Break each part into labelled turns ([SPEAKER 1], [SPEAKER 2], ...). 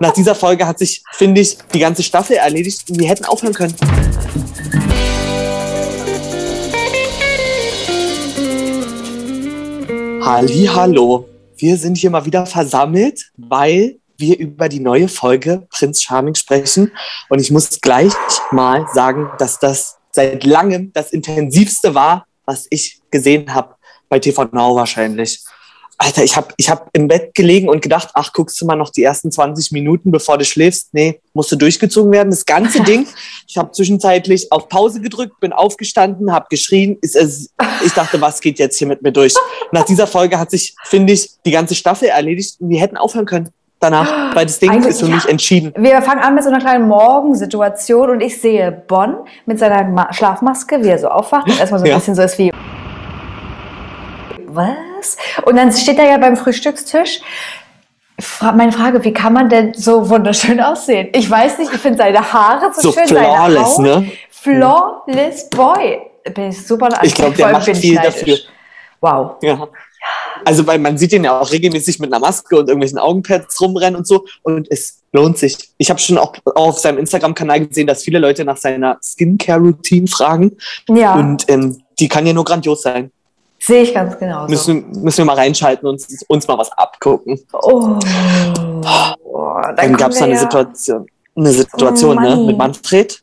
[SPEAKER 1] Nach dieser Folge hat sich, finde ich, die ganze Staffel erledigt und wir hätten aufhören können. Halli, hallo. Wir sind hier mal wieder versammelt, weil wir über die neue Folge Prinz Charming sprechen. Und ich muss gleich mal sagen, dass das seit langem das intensivste war, was ich gesehen habe bei TV Now wahrscheinlich. Alter, ich habe ich hab im Bett gelegen und gedacht, ach, guckst du mal noch die ersten 20 Minuten, bevor du schläfst? Nee, musste durchgezogen werden. Das ganze Ding. Ich habe zwischenzeitlich auf Pause gedrückt, bin aufgestanden, habe geschrien. Ist es, ich dachte, was geht jetzt hier mit mir durch? Nach dieser Folge hat sich, finde ich, die ganze Staffel erledigt und wir hätten aufhören können danach, weil das Ding
[SPEAKER 2] Eigentlich,
[SPEAKER 1] ist für mich
[SPEAKER 2] ja.
[SPEAKER 1] entschieden.
[SPEAKER 2] Wir fangen an mit so einer kleinen Morgensituation und ich sehe Bonn mit seiner Ma Schlafmaske, wie er so aufwacht und erstmal so ein
[SPEAKER 1] Ja.
[SPEAKER 2] bisschen so ist wie was? Und dann steht er ja beim Frühstückstisch. Fra meine Frage, wie kann man denn so wunderschön aussehen? Ich weiß nicht, ich finde seine Haare so,
[SPEAKER 1] So
[SPEAKER 2] schön,
[SPEAKER 1] flawless,
[SPEAKER 2] seine Haut.
[SPEAKER 1] ne?
[SPEAKER 2] Flawless Boy. Bin ich super
[SPEAKER 1] Ich glaube, der macht viel
[SPEAKER 2] neidisch.
[SPEAKER 1] dafür.
[SPEAKER 2] Wow.
[SPEAKER 1] Ja. Also, weil man sieht ihn ja auch regelmäßig mit einer Maske und irgendwelchen Augenpads rumrennen und so. Und es lohnt sich. Ich habe schon auch auf seinem Instagram-Kanal gesehen, dass viele Leute nach seiner Skincare-Routine fragen.
[SPEAKER 2] Ja,
[SPEAKER 1] Und ähm, die kann ja nur grandios sein.
[SPEAKER 2] Sehe ich ganz genau.
[SPEAKER 1] Müssen, müssen wir mal reinschalten und uns, mal was abgucken.
[SPEAKER 2] Oh. Dann,
[SPEAKER 1] Dann gab es da eine
[SPEAKER 2] ja-
[SPEAKER 1] Situation, eine Situation
[SPEAKER 2] Oh,
[SPEAKER 1] ne, mit Manfred.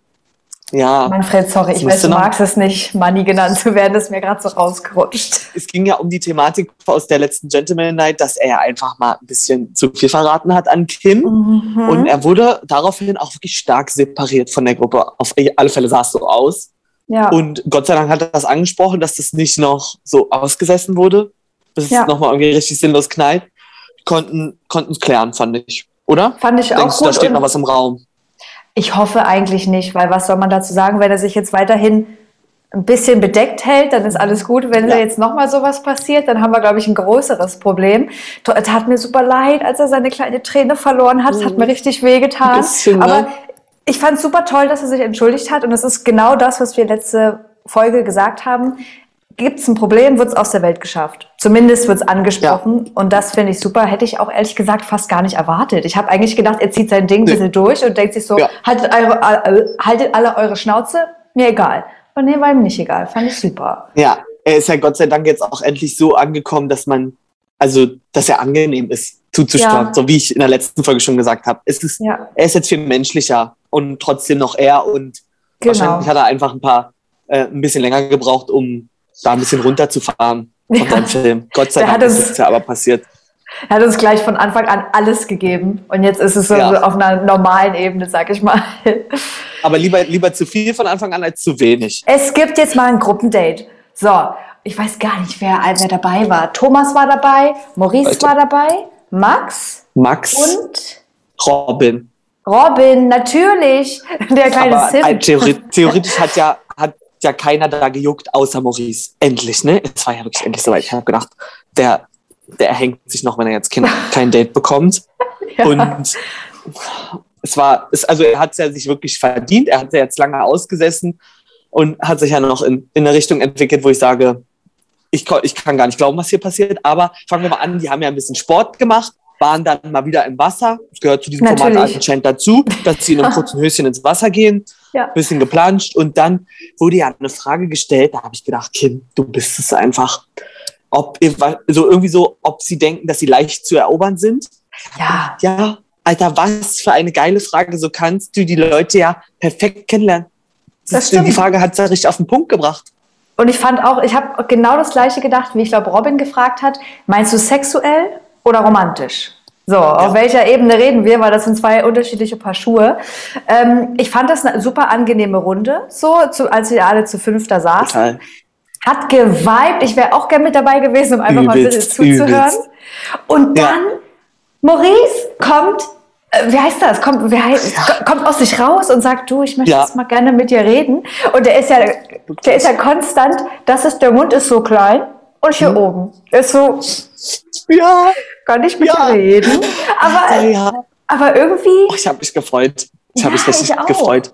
[SPEAKER 1] Ja,
[SPEAKER 2] Manfred, sorry, ich weiß,
[SPEAKER 1] du
[SPEAKER 2] magst es nicht, Manni genannt zu werden, das ist mir gerade so rausgerutscht.
[SPEAKER 1] es ging ja um die Thematik aus der letzten Gentleman Night, dass er einfach mal ein bisschen zu viel verraten hat an Kim.
[SPEAKER 2] Mhm.
[SPEAKER 1] Und er wurde daraufhin auch wirklich stark separiert von der Gruppe. Auf alle Fälle sah es so aus.
[SPEAKER 2] Ja.
[SPEAKER 1] Und Gott sei Dank hat er das angesprochen, dass das nicht noch so ausgesessen wurde, bis
[SPEAKER 2] Ja.
[SPEAKER 1] es nochmal irgendwie richtig sinnlos knallt. Konnten konnten es klären, fand ich. Oder?
[SPEAKER 2] Fand ich
[SPEAKER 1] Denkst
[SPEAKER 2] auch
[SPEAKER 1] du, da
[SPEAKER 2] gut.
[SPEAKER 1] steht noch was im Raum?
[SPEAKER 2] Ich hoffe eigentlich nicht, weil was soll man dazu sagen, wenn er sich jetzt weiterhin ein bisschen bedeckt hält, dann ist alles gut. Wenn
[SPEAKER 1] Ja.
[SPEAKER 2] da jetzt nochmal sowas passiert, dann haben wir, glaube ich, ein größeres Problem. Es tat mir super leid, als er seine kleine Träne verloren hat. Es hat mir richtig wehgetan.
[SPEAKER 1] Bisschen, ne?
[SPEAKER 2] Aber ich fand es super toll, dass er sich entschuldigt hat. Und das ist genau das, was wir letzte Folge gesagt haben. Gibt es ein Problem, wird es aus der Welt geschafft. Zumindest wird es angesprochen. Und das finde ich super. Hätte ich auch ehrlich gesagt fast gar nicht erwartet. Ich habe eigentlich gedacht, er zieht sein Ding ein
[SPEAKER 1] Nee.
[SPEAKER 2] bisschen durch und denkt sich so,
[SPEAKER 1] Ja.
[SPEAKER 2] haltet, eure, äh, haltet alle eure Schnauze, mir egal. Aber nee, war ihm nicht egal. Fand ich super.
[SPEAKER 1] Ja, er ist ja Gott sei Dank jetzt auch endlich so angekommen, dass man, also, dass er angenehm ist, zuzuschauen.
[SPEAKER 2] Ja.
[SPEAKER 1] So wie ich in der letzten Folge schon gesagt habe. Es ist,
[SPEAKER 2] Ja,
[SPEAKER 1] er ist jetzt viel menschlicher und trotzdem noch er und
[SPEAKER 2] genau.
[SPEAKER 1] wahrscheinlich hat er einfach ein paar, äh, ein bisschen länger gebraucht, um da ein bisschen runterzufahren von
[SPEAKER 2] Ja.
[SPEAKER 1] seinem Film. Gott sei Dank ist
[SPEAKER 2] es-
[SPEAKER 1] es ja aber passiert.
[SPEAKER 2] Er hat uns gleich von Anfang an alles gegeben. Und jetzt ist es so
[SPEAKER 1] Ja.
[SPEAKER 2] auf einer normalen Ebene, sag ich mal.
[SPEAKER 1] Aber lieber, lieber zu viel von Anfang an als zu wenig.
[SPEAKER 2] Es gibt jetzt mal ein Gruppendate. So, ich weiß gar nicht, wer, wer dabei war. Thomas war dabei, Maurice
[SPEAKER 1] Alter.
[SPEAKER 2] war dabei, Max
[SPEAKER 1] Max,
[SPEAKER 2] und
[SPEAKER 1] Robin.
[SPEAKER 2] Robin, natürlich. Der kleine
[SPEAKER 1] Aber
[SPEAKER 2] Sim.
[SPEAKER 1] theori theoretisch hat ja, hat ja keiner da gejuckt, außer Maurice. Endlich, ne? Es war ja wirklich endlich soweit. Ich habe gedacht, der, der hängt sich noch, wenn er jetzt kein, kein Date bekommt.
[SPEAKER 2] Ja.
[SPEAKER 1] Und es war, es, also er hat es ja sich wirklich verdient. Er hat ja jetzt lange ausgesessen und hat sich ja noch in, in eine Richtung entwickelt, wo ich sage, ich, ich kann gar nicht glauben, was hier passiert. Aber fangen wir mal an, die haben ja ein bisschen Sport gemacht, waren dann mal wieder im Wasser. Das gehört zu diesem Format
[SPEAKER 2] Natürlich.
[SPEAKER 1] anscheinend dazu, dass sie in einem kurzen Höschen ins Wasser gehen,
[SPEAKER 2] Ja.
[SPEAKER 1] bisschen geplanscht und dann wurde ja eine Frage gestellt, da habe ich gedacht, Kim, du bist es einfach. Ob ihr, so irgendwie so, ob sie denken, dass sie leicht zu erobern sind.
[SPEAKER 2] Ja,
[SPEAKER 1] Ja, Alter, was für eine geile Frage. So kannst du die Leute ja perfekt kennenlernen.
[SPEAKER 2] Das
[SPEAKER 1] die
[SPEAKER 2] stimmt.
[SPEAKER 1] Frage hat es ja richtig auf den Punkt gebracht.
[SPEAKER 2] und ich fand auch, ich habe genau das Gleiche gedacht, wie ich glaube, Robin gefragt hat. Meinst du sexuell oder romantisch? So, auf welcher Ebene reden wir? Weil das sind zwei unterschiedliche Paar Schuhe. Ähm, ich fand das eine super angenehme Runde, so, zu, als wir alle zu fünf da saßen.
[SPEAKER 1] Total.
[SPEAKER 2] Hat geweibt. Ich wäre auch gern mit dabei gewesen, um einfach mal ein
[SPEAKER 1] Übelst,
[SPEAKER 2] bisschen zuzuhören.
[SPEAKER 1] übelst.
[SPEAKER 2] Und
[SPEAKER 1] Ja.
[SPEAKER 2] dann, Maurice kommt, äh, wie heißt das? Kommt, wie heißt, kommt aus sich raus und sagt, du, ich möchte
[SPEAKER 1] Ja.
[SPEAKER 2] jetzt mal gerne mit dir reden. Und der ist ja, der ist ja konstant, das ist, der Mund ist so klein und hier oben ist so,
[SPEAKER 1] Ja,
[SPEAKER 2] kann ich mit
[SPEAKER 1] Ja.
[SPEAKER 2] dir reden. Aber,
[SPEAKER 1] ja.
[SPEAKER 2] aber irgendwie,
[SPEAKER 1] Oh, ich habe mich gefreut. Ich habe
[SPEAKER 2] Ja,
[SPEAKER 1] mich richtig gefreut.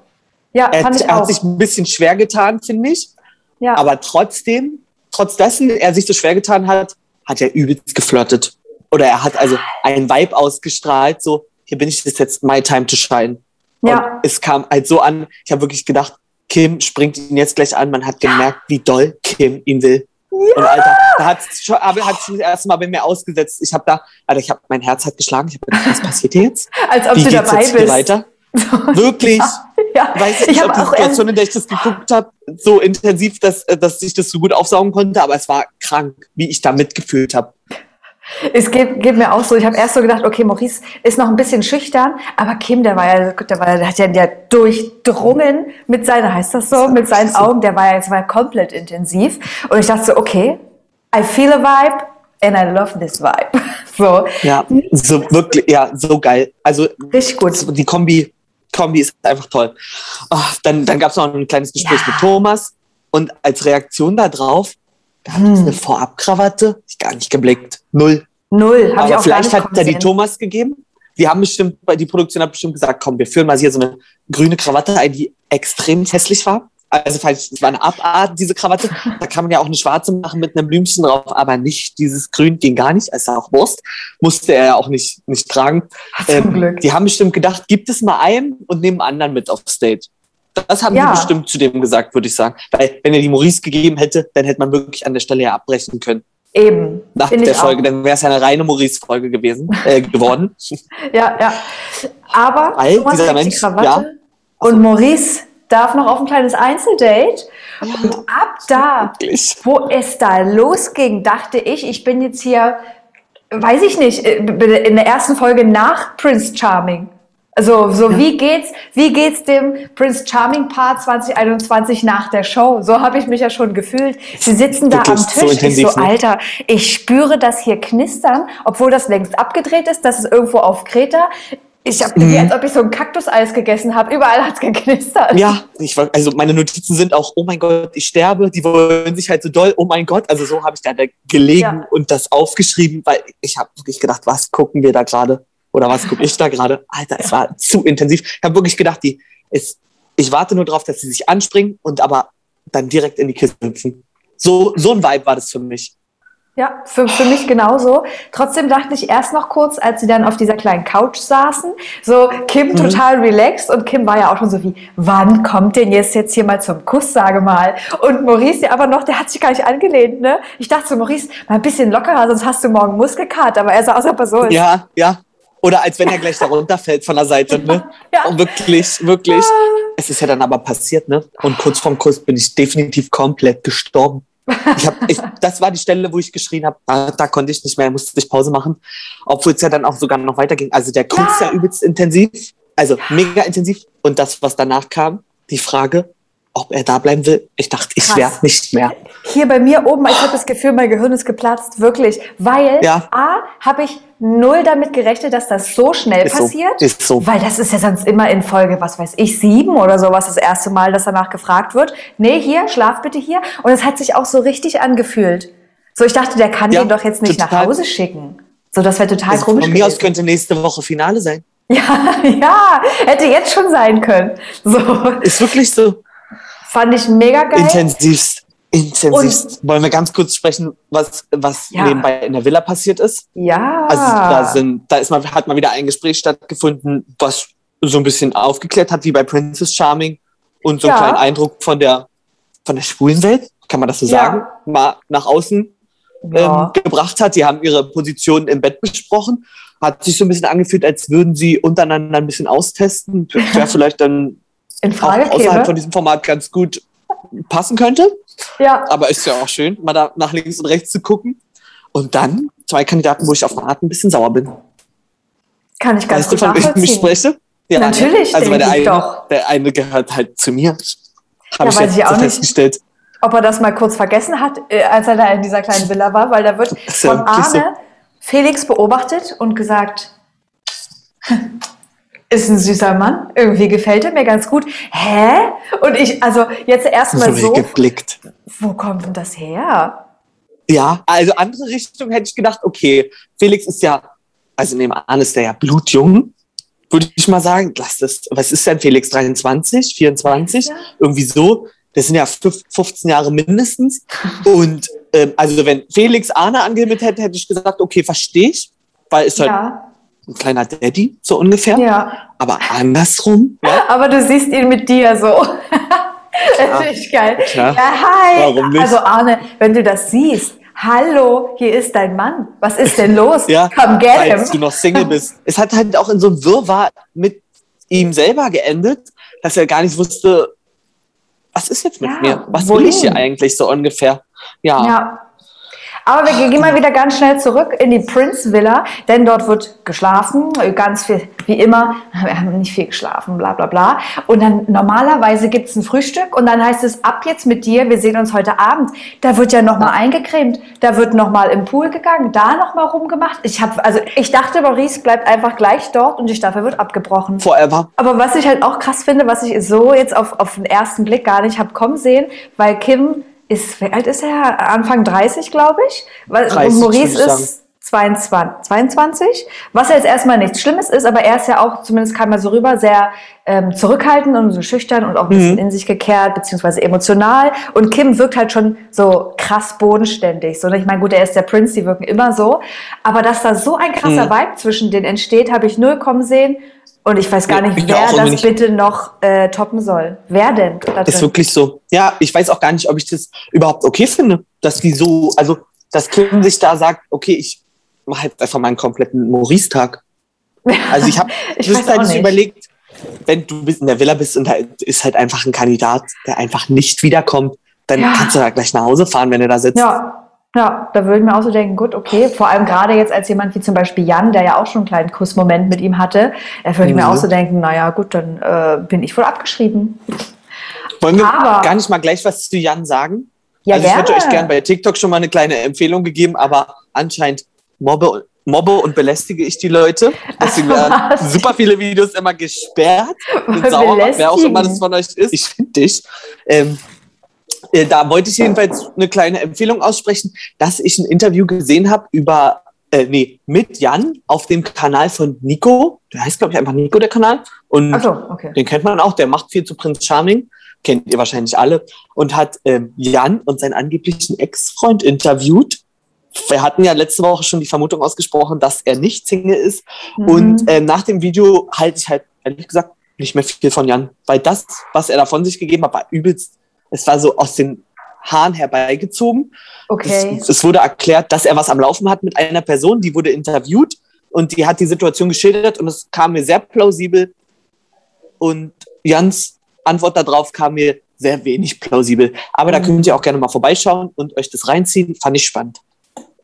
[SPEAKER 2] ja,
[SPEAKER 1] Er,
[SPEAKER 2] fand
[SPEAKER 1] hat-
[SPEAKER 2] ich
[SPEAKER 1] er
[SPEAKER 2] auch.
[SPEAKER 1] hat sich ein bisschen schwer getan, finde ich.
[SPEAKER 2] ja.
[SPEAKER 1] Aber trotzdem, trotz dessen er sich so schwer getan hat, hat er übelst geflirtet. Oder er hat also einen Vibe ausgestrahlt, so, hier bin ich, das ist jetzt my time to shine.
[SPEAKER 2] Ja.
[SPEAKER 1] Und es kam halt so an, ich habe wirklich gedacht, Kim springt ihn jetzt gleich an. Man hat gemerkt, wie doll Kim ihn will. Und Alter, da hat es schon, aber hat sich das erste Mal bei mir ausgesetzt. Ich habe da, Alter, ich habe mein Herz hat geschlagen. Ich habe gedacht, was passiert hier jetzt?
[SPEAKER 2] Als ob
[SPEAKER 1] Wie
[SPEAKER 2] du
[SPEAKER 1] geht's
[SPEAKER 2] dabei
[SPEAKER 1] jetzt hier
[SPEAKER 2] bist.
[SPEAKER 1] weiter? Wirklich?
[SPEAKER 2] Ja,
[SPEAKER 1] Weiß
[SPEAKER 2] ich
[SPEAKER 1] nicht,
[SPEAKER 2] habe
[SPEAKER 1] ob die Situation, in der ich das geguckt habe, so intensiv, dass, äh, dass ich das so gut aufsaugen konnte, aber es war krank, wie ich da mitgefühlt habe.
[SPEAKER 2] Es geht, geht mir auch so. Ich habe erst so gedacht, okay, Maurice ist noch ein bisschen schüchtern, aber Kim, der war ja, der, war, der hat ja der durchdrungen mit seiner, heißt das so, mit seinen Augen, der war ja, das war ja komplett intensiv. Und ich dachte so, okay, I feel a vibe and I love this vibe. So,
[SPEAKER 1] Ja, so wirklich, ja, so geil. Also
[SPEAKER 2] richtig gut.
[SPEAKER 1] die Kombi, Kombi ist einfach toll. Ach, dann dann gab es noch ein kleines Gespräch
[SPEAKER 2] Ja.
[SPEAKER 1] mit Thomas und als Reaktion darauf gab
[SPEAKER 2] Hm.
[SPEAKER 1] es eine Vorabkrawatte, ich gar nicht geblickt, null.
[SPEAKER 2] Null, ich
[SPEAKER 1] Aber
[SPEAKER 2] auch gar
[SPEAKER 1] vielleicht hat er die. Thomas gegeben. Die haben bestimmt, die Produktion hat bestimmt gesagt, komm, wir führen mal hier so eine grüne Krawatte ein, die extrem hässlich war. Also vielleicht es war eine Abart, diese Krawatte. Da kann man ja auch eine schwarze machen mit einem Blümchen drauf, aber nicht dieses Grün ging gar nicht. Also auch Wurst. Musste er ja auch nicht, nicht tragen.
[SPEAKER 2] Zum Glück.
[SPEAKER 1] Ähm, Die haben bestimmt gedacht, gibt es mal einen und nehmen anderen mit auf Stage. Das haben
[SPEAKER 2] Ja.
[SPEAKER 1] die bestimmt zu dem gesagt, würde ich sagen. Weil wenn er die Maurice gegeben hätte, dann hätte man wirklich an der Stelle ja abbrechen können.
[SPEAKER 2] Eben.
[SPEAKER 1] Nach der Folge,
[SPEAKER 2] auch.
[SPEAKER 1] dann wäre es ja eine reine Maurice-Folge gewesen, äh, geworden.
[SPEAKER 2] Ja, ja. Aber
[SPEAKER 1] Weil
[SPEAKER 2] Thomas
[SPEAKER 1] dieser
[SPEAKER 2] trägt die
[SPEAKER 1] Mensch-
[SPEAKER 2] Krawatte
[SPEAKER 1] ja.
[SPEAKER 2] und Maurice darf noch auf ein kleines Einzeldate. Und ab da,
[SPEAKER 1] Wirklich.
[SPEAKER 2] wo es da losging, dachte ich, ich bin jetzt hier, weiß ich nicht, äh, in der ersten Folge nach Prince Charming. Also, so wie geht's, wie geht's dem Prince Charming Part 2021 nach der Show? So habe ich mich ja schon gefühlt. Sie sitzen da am
[SPEAKER 1] so
[SPEAKER 2] Tisch. ich
[SPEAKER 1] intensiv,
[SPEAKER 2] so? Alter, ich spüre das hier knistern, obwohl das längst abgedreht ist. Das ist irgendwo auf Kreta. Ich habe
[SPEAKER 1] Mhm.
[SPEAKER 2] als ob ich so ein Kaktuseis gegessen habe. Überall hat's geknistert.
[SPEAKER 1] Ja, ich war, also meine Notizen sind auch, oh mein Gott, ich sterbe, die wollen sich halt so doll, oh mein Gott. Also so habe ich da gelegen
[SPEAKER 2] Ja.
[SPEAKER 1] und das aufgeschrieben, weil ich habe wirklich gedacht, was gucken wir da gerade? Oder was gucke ich da gerade? Alter, es war zu intensiv. Ich habe wirklich gedacht, die ist, ich warte nur darauf, dass sie sich anspringen und aber dann direkt in die Kiste hüpfen. So, so ein Vibe war das für mich.
[SPEAKER 2] Ja, für, für mich genauso. Trotzdem dachte ich erst noch kurz, als sie dann auf dieser kleinen Couch saßen, so Kim
[SPEAKER 1] Mhm.
[SPEAKER 2] total relaxed und Kim war ja auch schon so wie, wann kommt denn jetzt jetzt hier mal zum Kuss, sage mal. Und Maurice ja aber noch, der hat sich gar nicht angelehnt, ne? Ich dachte so, Maurice, mal ein bisschen lockerer, sonst hast du morgen Muskelkater, aber er sah aus, als ob er so ist.
[SPEAKER 1] Ja, ja. Oder als wenn er gleich da runterfällt von der Seite, ne?
[SPEAKER 2] Ja.
[SPEAKER 1] Und wirklich, wirklich. Es ist ja dann aber passiert, ne? Und kurz vorm Kuss bin ich definitiv komplett gestorben. Ich hab, ich, das war die Stelle, wo ich geschrien habe, da, da konnte ich nicht mehr, musste ich Pause machen. Obwohl es ja dann auch sogar noch weiterging. Also der Kuss ja übelst intensiv, also mega intensiv. Und das, was danach kam, die Frage, ob er da bleiben will, ich dachte, ich werde nicht mehr.
[SPEAKER 2] Hier bei mir oben, ich habe das Gefühl, mein Gehirn ist geplatzt, wirklich. Weil
[SPEAKER 1] Ja.
[SPEAKER 2] A, habe ich null damit gerechnet, dass das so schnell
[SPEAKER 1] Ist so,
[SPEAKER 2] passiert.
[SPEAKER 1] ist so.
[SPEAKER 2] Weil das ist ja sonst immer in Folge, was weiß ich, sieben oder sowas, das erste Mal, dass danach gefragt wird. Nee, hier, schlaf bitte hier. Und es hat sich auch so richtig angefühlt. So, ich dachte, der kann
[SPEAKER 1] Ja,
[SPEAKER 2] den doch jetzt nicht nach
[SPEAKER 1] total.
[SPEAKER 2] Hause schicken. So, das wäre total
[SPEAKER 1] Also
[SPEAKER 2] komisch
[SPEAKER 1] von mir aus
[SPEAKER 2] gewesen.
[SPEAKER 1] könnte nächste Woche Finale sein.
[SPEAKER 2] Ja, ja, hätte jetzt schon sein können. So,
[SPEAKER 1] Ist wirklich so.
[SPEAKER 2] Fand ich mega geil.
[SPEAKER 1] Intensivst. Intensivst. Wollen wir ganz kurz sprechen, was, was
[SPEAKER 2] Ja.
[SPEAKER 1] nebenbei in der Villa passiert ist?
[SPEAKER 2] Ja.
[SPEAKER 1] Also da sind, da ist mal, hat mal wieder ein Gespräch stattgefunden, was so ein bisschen aufgeklärt hat, wie bei Princess Charming und so einen
[SPEAKER 2] Ja.
[SPEAKER 1] kleinen Eindruck von der, von der schwulen Welt, kann man das so
[SPEAKER 2] Ja.
[SPEAKER 1] sagen, mal nach außen ähm, gebracht hat. Die haben ihre Position im Bett besprochen. Hat sich so ein bisschen angefühlt, als würden sie untereinander ein bisschen austesten, wer vielleicht dann
[SPEAKER 2] in
[SPEAKER 1] auch
[SPEAKER 2] Frage
[SPEAKER 1] außerhalb von
[SPEAKER 2] käme.
[SPEAKER 1] diesem Format ganz gut passen könnte.
[SPEAKER 2] Ja,
[SPEAKER 1] Aber ist ja auch schön, mal da nach links und rechts zu gucken. Und dann zwei Kandidaten, wo ich auf eine Art ein bisschen sauer bin.
[SPEAKER 2] kann ich ganz
[SPEAKER 1] weißt du,
[SPEAKER 2] gut
[SPEAKER 1] von wem ich
[SPEAKER 2] nachvollziehen.
[SPEAKER 1] spreche? Ja,
[SPEAKER 2] Natürlich,
[SPEAKER 1] Also weil der eine,
[SPEAKER 2] doch.
[SPEAKER 1] der eine gehört halt zu mir. Habe
[SPEAKER 2] Ja,
[SPEAKER 1] ich
[SPEAKER 2] weiß ich auch
[SPEAKER 1] so
[SPEAKER 2] nicht.
[SPEAKER 1] festgestellt.
[SPEAKER 2] ob er das mal kurz vergessen hat, äh, als er da in dieser kleinen Villa war, weil da wird
[SPEAKER 1] ja
[SPEAKER 2] von
[SPEAKER 1] so.
[SPEAKER 2] Arne Felix beobachtet und gesagt, ist ein süßer Mann, irgendwie gefällt er mir ganz gut. Hä? Und ich, also jetzt erstmal
[SPEAKER 1] So geblickt.
[SPEAKER 2] wo kommt denn das her?
[SPEAKER 1] Ja, also andere Richtung hätte ich gedacht, okay, Felix ist ja, also neben an ist der ja blutjung, würde ich mal sagen. Lass das, was ist denn Felix, 23, 24?
[SPEAKER 2] Ja.
[SPEAKER 1] Irgendwie so. Das sind ja fünf- 15 Jahre mindestens. Und ähm, also wenn Felix Arne angemeldet hätte, hätte ich gesagt, okay, verstehe ich, weil ist halt
[SPEAKER 2] Ja,
[SPEAKER 1] ein kleiner Daddy, so ungefähr.
[SPEAKER 2] Ja.
[SPEAKER 1] Aber andersrum, ja,
[SPEAKER 2] Aber du siehst ihn mit dir so. das ist geil.
[SPEAKER 1] Klar.
[SPEAKER 2] Ja, hi.
[SPEAKER 1] Warum nicht?
[SPEAKER 2] Also Arne, wenn du das siehst, hallo, hier ist dein Mann. Was ist denn los?
[SPEAKER 1] ja
[SPEAKER 2] Come get
[SPEAKER 1] falls du
[SPEAKER 2] him.
[SPEAKER 1] noch Single bist. Es hat halt auch in so einem Wirrwarr mit ihm selber geendet, dass er gar nicht wusste, was ist jetzt mit
[SPEAKER 2] Ja,
[SPEAKER 1] mir? Was
[SPEAKER 2] wohin?
[SPEAKER 1] will ich hier eigentlich so ungefähr? Ja.
[SPEAKER 2] Ja. Aber wir gehen mal wieder ganz schnell zurück in die Prince Villa, denn dort wird geschlafen, ganz viel, wie immer. Wir haben nicht viel geschlafen, bla bla bla. Und dann normalerweise gibt es ein Frühstück und dann heißt es, ab jetzt mit dir, wir sehen uns heute Abend. Da wird ja nochmal eingecremt, da wird nochmal im Pool gegangen, da nochmal rumgemacht. Ich, hab, also ich dachte, Maurice bleibt einfach gleich dort und die Staffel wird abgebrochen.
[SPEAKER 1] Forever.
[SPEAKER 2] Aber was ich halt auch krass finde, was ich so jetzt auf, auf den ersten Blick gar nicht habe kommen sehen, weil Kim ist, wie alt ist er? Anfang 30, glaube ich. Weil,
[SPEAKER 1] 30
[SPEAKER 2] und
[SPEAKER 1] würde
[SPEAKER 2] Maurice ist 22, 22. Was ja jetzt erstmal nichts Schlimmes ist, aber er ist ja auch, zumindest kam er so rüber, sehr ähm, zurückhaltend und so schüchtern und auch ein bisschen
[SPEAKER 1] Mhm.
[SPEAKER 2] in sich gekehrt, beziehungsweise emotional. Und Kim wirkt halt schon so krass bodenständig. So, ne? ich meine, gut, er ist der Prinz, die wirken immer so. Aber dass da so ein krasser
[SPEAKER 1] Mhm.
[SPEAKER 2] Vibe zwischen denen entsteht, habe ich null kommen sehen. Und ich weiß gar nicht,
[SPEAKER 1] ich
[SPEAKER 2] wer das bitte noch äh, toppen soll. Wer denn? da
[SPEAKER 1] Ist wirklich so. Ja, ich weiß auch gar nicht, ob ich das überhaupt okay finde, dass die so, also, dass Kim sich da sagt, okay, ich mache jetzt einfach meinen kompletten Maurice-Tag. Also ich habe
[SPEAKER 2] Ich weiß auch
[SPEAKER 1] zwischenzeitlich
[SPEAKER 2] nicht.
[SPEAKER 1] überlegt, wenn du in der Villa bist und da ist halt einfach ein Kandidat, der einfach nicht wiederkommt, dann
[SPEAKER 2] Ja.
[SPEAKER 1] kannst du da gleich nach Hause fahren, wenn er da sitzt.
[SPEAKER 2] Ja, ja, da würde ich mir auch so denken, gut, okay. Vor allem gerade jetzt als jemand wie zum Beispiel Jan, der ja auch schon einen kleinen Kussmoment mit ihm hatte, da würde ich mir
[SPEAKER 1] Mhm.
[SPEAKER 2] auch so denken, naja, gut, dann äh, bin ich wohl abgeschrieben.
[SPEAKER 1] Wollen wir
[SPEAKER 2] Aber-
[SPEAKER 1] gar nicht mal gleich was zu Jan sagen?
[SPEAKER 2] Ja,
[SPEAKER 1] also ich hätte
[SPEAKER 2] gerne.
[SPEAKER 1] euch gern bei TikTok schon mal eine kleine Empfehlung gegeben, aber anscheinend mobbe, mobbe und belästige ich die Leute. Deswegen werden super viele Videos immer gesperrt. Bin
[SPEAKER 2] Was
[SPEAKER 1] sauer, wer auch immer das von euch ist. Ich finde dich. Ähm, äh, da wollte ich jedenfalls eine kleine Empfehlung aussprechen, dass ich ein Interview gesehen habe über, äh, nee, mit Jan auf dem Kanal von Nico. Der heißt, glaube ich, einfach Nico, der Kanal. Und
[SPEAKER 2] so, okay.
[SPEAKER 1] den kennt man auch, der macht viel zu Prinz Charming, kennt ihr wahrscheinlich alle, und hat ähm, Jan und seinen angeblichen Ex-Freund interviewt. Wir hatten ja letzte Woche schon die Vermutung ausgesprochen, dass er nicht Single ist.
[SPEAKER 2] Mhm.
[SPEAKER 1] Und ähm, nach dem Video halte ich halt, ehrlich gesagt, nicht mehr viel von Jan. Weil das, was er da von sich gegeben hat, war übelst, es war so aus den Haaren herbeigezogen.
[SPEAKER 2] okay.
[SPEAKER 1] Es, es wurde erklärt, dass er was am Laufen hat mit einer Person, die wurde interviewt und die hat die Situation geschildert und es kam mir sehr plausibel. Und Jans Antwort darauf kam mir sehr wenig plausibel. Aber da
[SPEAKER 2] Mhm.
[SPEAKER 1] könnt ihr auch gerne mal vorbeischauen und euch das reinziehen. Fand ich spannend.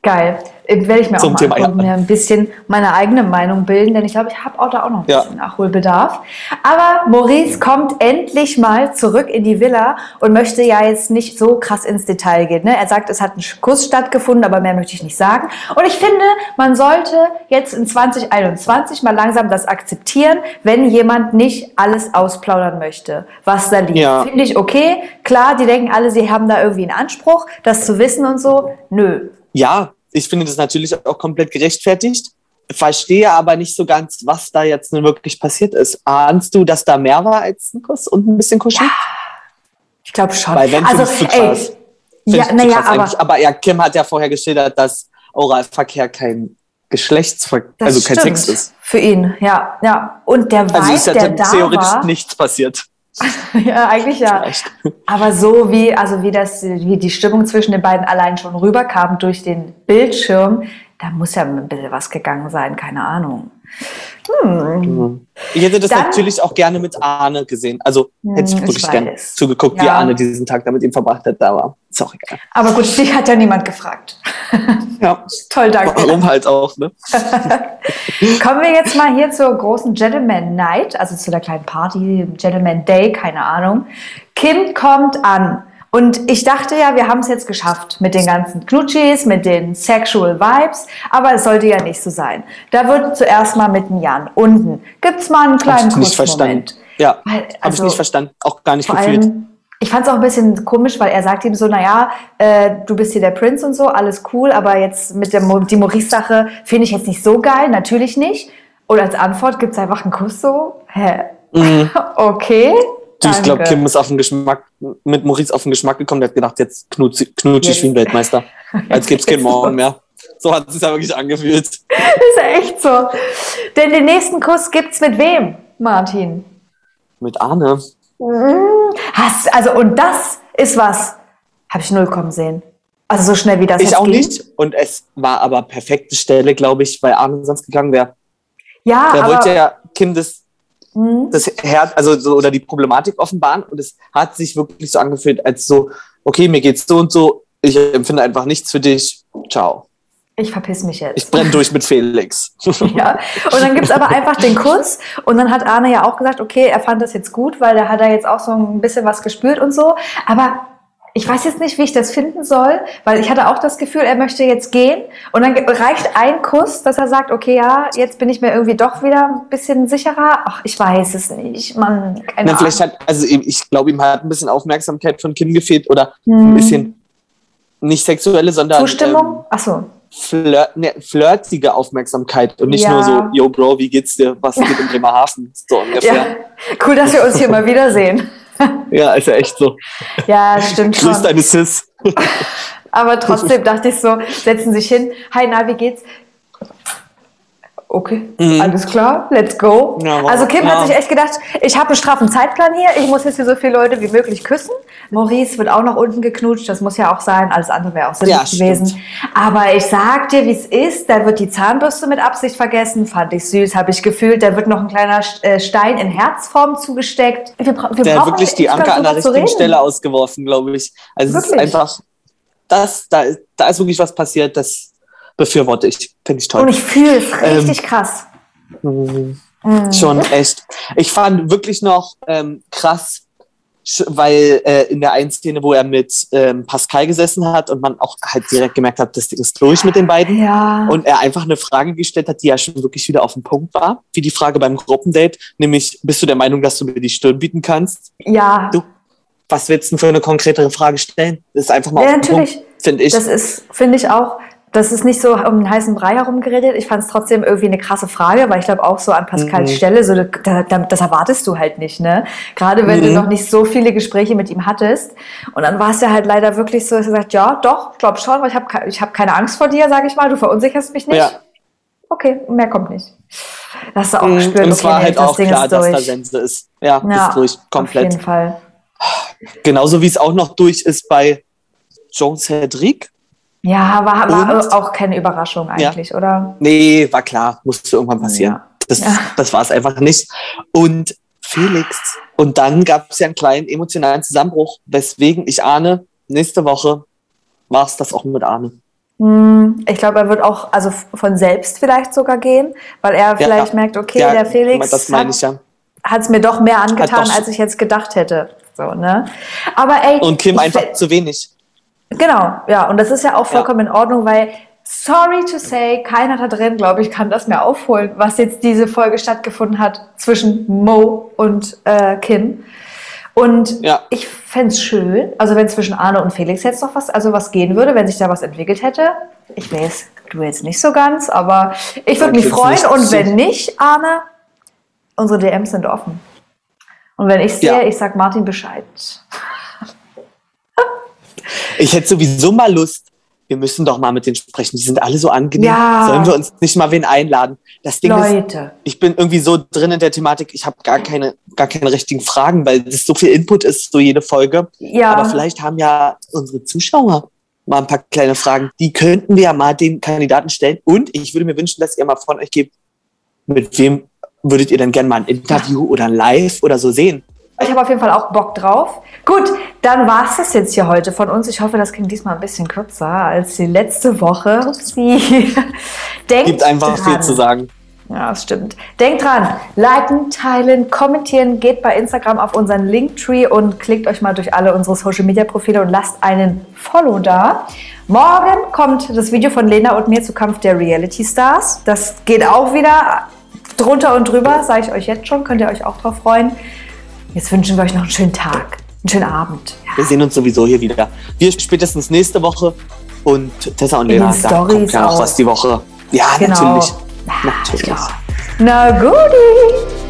[SPEAKER 2] Geil. Äh, Werde ich mir
[SPEAKER 1] Zum
[SPEAKER 2] auch mal
[SPEAKER 1] Thema, ja.
[SPEAKER 2] mir ein bisschen meine eigene Meinung bilden, denn ich glaube, ich habe auch da auch noch ein
[SPEAKER 1] Ja.
[SPEAKER 2] bisschen Nachholbedarf. Aber Maurice kommt endlich mal zurück in die Villa und möchte ja jetzt nicht so krass ins Detail gehen. Ne? Er sagt, es hat ein Kuss stattgefunden, aber mehr möchte ich nicht sagen. Und ich finde, man sollte jetzt in 2021 mal langsam das akzeptieren, wenn jemand nicht alles ausplaudern möchte, was da liegt.
[SPEAKER 1] Ja.
[SPEAKER 2] Finde ich okay. Klar, die denken alle, sie haben da irgendwie einen Anspruch, das zu wissen und so. Nö.
[SPEAKER 1] Ja, ich finde das natürlich auch komplett gerechtfertigt. Verstehe aber nicht so ganz, was da jetzt nun wirklich passiert ist. Ahnst du, dass da mehr war als ein Kuss und ein bisschen kuscheln?
[SPEAKER 2] Ich glaube schon.
[SPEAKER 1] Weil wenn
[SPEAKER 2] also,
[SPEAKER 1] zu
[SPEAKER 2] ey,
[SPEAKER 1] krass.
[SPEAKER 2] Ja, naja, aber
[SPEAKER 1] eigentlich. aber ja, Kim hat ja vorher geschildert, dass Oralverkehr kein Geschlechtsverkehr, also kein
[SPEAKER 2] stimmt.
[SPEAKER 1] Sex ist.
[SPEAKER 2] Für ihn, ja, ja. Und der
[SPEAKER 1] Also ist ja
[SPEAKER 2] der da
[SPEAKER 1] theoretisch
[SPEAKER 2] war,
[SPEAKER 1] nichts passiert.
[SPEAKER 2] ja, eigentlich ja.
[SPEAKER 1] Vielleicht.
[SPEAKER 2] Aber so wie, also wie das, wie die Stimmung zwischen den beiden allein schon rüberkam durch den Bildschirm, da muss ja ein bisschen was gegangen sein, keine Ahnung. Hm.
[SPEAKER 1] Ich hätte das
[SPEAKER 2] Dann-
[SPEAKER 1] natürlich auch gerne mit Arne gesehen. Also hätte ich
[SPEAKER 2] Hm, ich
[SPEAKER 1] wirklich gerne zugeguckt, wie
[SPEAKER 2] Ja.
[SPEAKER 1] Arne diesen Tag damit ihm verbracht hat. Aber ist auch egal.
[SPEAKER 2] Aber gut, dich hat ja niemand gefragt.
[SPEAKER 1] Ja,
[SPEAKER 2] Toll, danke.
[SPEAKER 1] warum halt auch, ne?
[SPEAKER 2] Kommen wir jetzt mal hier zur großen Gentleman Night, also zu der kleinen Party, Gentleman Day, keine Ahnung. Kim kommt an. Und ich dachte ja, wir haben es jetzt geschafft mit den ganzen Knutschis, mit den Sexual Vibes, aber es sollte ja nicht so sein. Da wird zuerst mal mit dem Jan unten. Gibt's mal einen kleinen
[SPEAKER 1] nicht verstanden.
[SPEAKER 2] Kussmoment.
[SPEAKER 1] Ja,
[SPEAKER 2] Weil,
[SPEAKER 1] habe ich
[SPEAKER 2] also-
[SPEAKER 1] nicht verstanden. Auch gar nicht gefühlt.
[SPEAKER 2] allem, ich fand es auch ein bisschen komisch, weil er sagt ihm so, naja, äh, du bist hier der Prinz und so, alles cool, aber jetzt mit der Mo die Maurice-Sache finde ich jetzt nicht so geil, natürlich nicht. Und als Antwort gibt es einfach einen Kuss so, hä?
[SPEAKER 1] Mhm.
[SPEAKER 2] Okay.
[SPEAKER 1] Du, ich glaube. Kim ist auf den Geschmack, mit Maurice auf den Geschmack gekommen. Der hat gedacht, jetzt knutsch, knutsch ich wie ein Weltmeister. Als gäbe es keinen Morgen mehr. So hat es sich ja wirklich angefühlt.
[SPEAKER 2] Ist ja echt so. Denn den nächsten Kuss gibt's mit wem, Martin?
[SPEAKER 1] Mit Arne.
[SPEAKER 2] Mm, Hast, also, und das ist was, habe ich null kommen sehen. Also so schnell wie das
[SPEAKER 1] Ich auch
[SPEAKER 2] ging.
[SPEAKER 1] nicht. Und es war aber perfekte Stelle, glaube ich, weil Arne sonst gegangen wäre.
[SPEAKER 2] Ja,
[SPEAKER 1] Der
[SPEAKER 2] aber
[SPEAKER 1] wollte ja Kim das,
[SPEAKER 2] Mhm.
[SPEAKER 1] das Herz, also so, oder die Problematik offenbaren. Und es hat sich wirklich so angefühlt, als so, okay, mir geht's so und so, ich empfinde einfach nichts für dich. Ciao.
[SPEAKER 2] Ich verpiss mich
[SPEAKER 1] Ich
[SPEAKER 2] jetzt.
[SPEAKER 1] brenne durch mit Felix.
[SPEAKER 2] Ja. Und dann gibt's aber einfach den Kuss. Und dann hat Arne ja auch gesagt, okay, er fand das jetzt gut, weil da hat er jetzt auch so ein bisschen was gespürt und so. Aber ich weiß jetzt nicht, wie ich das finden soll, weil ich hatte auch das Gefühl, er möchte jetzt gehen. Und dann reicht ein Kuss, dass er sagt, okay, ja, jetzt bin ich mir irgendwie doch wieder ein bisschen sicherer. Ach, ich weiß es nicht. Man, keine
[SPEAKER 1] Na,
[SPEAKER 2] Ahnung.
[SPEAKER 1] vielleicht hat, also ich glaube, ihm hat ein bisschen Aufmerksamkeit von Kim gefehlt oder
[SPEAKER 2] Hm.
[SPEAKER 1] ein bisschen nicht sexuelle, sondern
[SPEAKER 2] Zustimmung?
[SPEAKER 1] Ähm,
[SPEAKER 2] Ach so.
[SPEAKER 1] Flirt, ne, flirtige Aufmerksamkeit und nicht
[SPEAKER 2] Ja.
[SPEAKER 1] nur so, yo Bro, wie geht's dir? Was geht in Bremerhaven? So
[SPEAKER 2] Ja.
[SPEAKER 1] ungefähr.
[SPEAKER 2] Cool, dass wir uns hier mal wiedersehen.
[SPEAKER 1] Ja, also echt so.
[SPEAKER 2] Ja, stimmt
[SPEAKER 1] Grüß
[SPEAKER 2] schon.
[SPEAKER 1] deine Sis.
[SPEAKER 2] Aber trotzdem dachte ich so, setzen sich hin. Hi, na, wie geht's? Okay,
[SPEAKER 1] Mhm.
[SPEAKER 2] alles klar, let's go.
[SPEAKER 1] Ja, wow.
[SPEAKER 2] also Kim
[SPEAKER 1] Ja.
[SPEAKER 2] hat sich echt gedacht, ich habe einen straffen Zeitplan hier, ich muss jetzt hier so viele Leute wie möglich küssen. Maurice wird auch noch unten geknutscht, das muss ja auch sein, alles andere wäre auch sinnlos
[SPEAKER 1] Ja,
[SPEAKER 2] gewesen. Aber ich sag dir, wie es ist, da wird die Zahnbürste mit Absicht vergessen, fand ich süß, habe ich gefühlt, da wird noch ein kleiner äh, Stein in Herzform zugesteckt. Wir, wir
[SPEAKER 1] Der hat
[SPEAKER 2] brauchen
[SPEAKER 1] wirklich die Anker an der richtigen. Stelle ausgeworfen, glaube ich. Also es ist
[SPEAKER 2] Wirklich?
[SPEAKER 1] einfach, das, da, da ist wirklich was passiert, das befürworte ich. Finde ich toll.
[SPEAKER 2] Und ich fühle es
[SPEAKER 1] Ähm,
[SPEAKER 2] richtig krass.
[SPEAKER 1] Mhm.
[SPEAKER 2] Mhm.
[SPEAKER 1] Schon echt. Ich fand wirklich noch ähm, krass, weil äh, in der einen Szene, wo er mit ähm, Pascal gesessen hat und man auch halt direkt gemerkt hat, das Ding ist durch mit den beiden.
[SPEAKER 2] Ja.
[SPEAKER 1] Und er einfach eine Frage gestellt hat, die ja schon wirklich wieder auf den Punkt war, wie die Frage beim Gruppendate, nämlich, bist du der Meinung, dass du mir die Stirn bieten kannst?
[SPEAKER 2] ja.
[SPEAKER 1] Du, Was willst du denn für eine konkretere Frage stellen? Das ist einfach mal
[SPEAKER 2] Ja,
[SPEAKER 1] auf den
[SPEAKER 2] natürlich.
[SPEAKER 1] Punkt, finde ich.
[SPEAKER 2] Das ist, finde ich auch, das ist nicht so um den heißen Brei herumgeredet. Ich fand es trotzdem irgendwie eine krasse Frage, weil ich glaube auch so an Pascals
[SPEAKER 1] Mhm.
[SPEAKER 2] Stelle, so, da, da, das erwartest du halt nicht, ne? Gerade wenn du
[SPEAKER 1] Mhm.
[SPEAKER 2] noch nicht so viele Gespräche mit ihm hattest. Und dann war es ja halt leider wirklich so, dass er sagt, ja, doch, ich glaube schon, weil ich habe ich hab keine Angst vor dir, sage ich mal, du verunsicherst mich nicht.
[SPEAKER 1] Ja.
[SPEAKER 2] Okay, mehr kommt nicht. Das hast du auch
[SPEAKER 1] Mhm.
[SPEAKER 2] gespürt,
[SPEAKER 1] und es
[SPEAKER 2] okay,
[SPEAKER 1] war
[SPEAKER 2] nee,
[SPEAKER 1] halt
[SPEAKER 2] das
[SPEAKER 1] auch
[SPEAKER 2] Ding
[SPEAKER 1] klar, dass da. Sense ist. Ja,
[SPEAKER 2] Ja,
[SPEAKER 1] ist durch,
[SPEAKER 2] Auf
[SPEAKER 1] komplett.
[SPEAKER 2] jeden Fall.
[SPEAKER 1] Genauso wie es auch noch durch ist bei Joan Cedric.
[SPEAKER 2] Ja, war, war
[SPEAKER 1] Und?
[SPEAKER 2] auch keine Überraschung eigentlich, oder?
[SPEAKER 1] Nee, war klar, musste irgendwann passieren.
[SPEAKER 2] Ja.
[SPEAKER 1] Das,
[SPEAKER 2] Ja.
[SPEAKER 1] das war es einfach nicht. Und Felix. Und dann gab es ja einen kleinen emotionalen Zusammenbruch, weswegen ich ahne, nächste Woche war es das auch mit Arne.
[SPEAKER 2] Hm, Ich glaube, er wird auch also von selbst vielleicht sogar gehen, weil er vielleicht merkt, okay,
[SPEAKER 1] Ja,
[SPEAKER 2] der Felix
[SPEAKER 1] ja.
[SPEAKER 2] hat es mir doch mehr angetan,
[SPEAKER 1] doch-
[SPEAKER 2] als ich jetzt gedacht hätte. So, ne? Aber ey,
[SPEAKER 1] Und Kim einfach zu wenig.
[SPEAKER 2] Genau, ja, und das ist ja auch vollkommen in Ordnung, weil sorry to say, keiner da drin, glaube ich, kann das mehr aufholen, was jetzt diese Folge stattgefunden hat zwischen Mo und äh, Kim. Und
[SPEAKER 1] Ja.
[SPEAKER 2] ich fänd's schön, also wenn zwischen Arne und Felix jetzt noch was, also was gehen würde, wenn sich da was entwickelt hätte. Ich weiß, du jetzt nicht so ganz, aber ich würde mich freuen. Und wenn nicht, Arne, unsere DMs sind offen. Und wenn ich sehe,
[SPEAKER 1] Ja.
[SPEAKER 2] ich sag Martin Bescheid.
[SPEAKER 1] Ich hätte sowieso mal Lust. Wir müssen doch mal mit denen sprechen. Die sind alle so angenehm.
[SPEAKER 2] Ja.
[SPEAKER 1] Sollen wir uns nicht mal wen einladen? Das Ding ist,
[SPEAKER 2] Leute.
[SPEAKER 1] ich bin irgendwie so drin in der Thematik, ich habe gar keine, gar keine richtigen Fragen, weil das so viel Input ist, so jede Folge.
[SPEAKER 2] Ja.
[SPEAKER 1] Aber vielleicht haben ja unsere Zuschauer mal ein paar kleine Fragen. Die könnten wir ja mal den Kandidaten stellen. Und ich würde mir wünschen, dass ihr mal von euch gebt, mit wem würdet ihr denn gerne mal ein Interview oder ein Live oder so sehen?
[SPEAKER 2] Ich habe auf jeden Fall auch Bock drauf. Gut, dann war es das jetzt hier heute von uns. Ich hoffe, das ging diesmal ein bisschen kürzer als die letzte Woche. Upsi. Denkt
[SPEAKER 1] Gibt einfach
[SPEAKER 2] dran.
[SPEAKER 1] viel zu sagen.
[SPEAKER 2] Ja, das stimmt. Denkt dran, liken, teilen, kommentieren, geht bei Instagram auf unseren Linktree und klickt euch mal durch alle unsere Social Media Profile und lasst einen Follow da. Morgen kommt das Video von Lena und mir zu Kampf der Reality Stars. Das geht auch wieder drunter und drüber, sage ich euch jetzt schon, könnt ihr euch auch drauf freuen. Jetzt wünschen wir euch noch einen schönen Tag, einen schönen Abend. Ja.
[SPEAKER 1] Wir sehen uns sowieso hier wieder. Wir spätestens nächste Woche. Und Tessa und Lena, da kommt ja noch
[SPEAKER 2] auch.
[SPEAKER 1] was die Woche. Ja,
[SPEAKER 2] Genau.
[SPEAKER 1] natürlich.
[SPEAKER 2] Ja,
[SPEAKER 1] Natürlich.
[SPEAKER 2] klar. Na guti.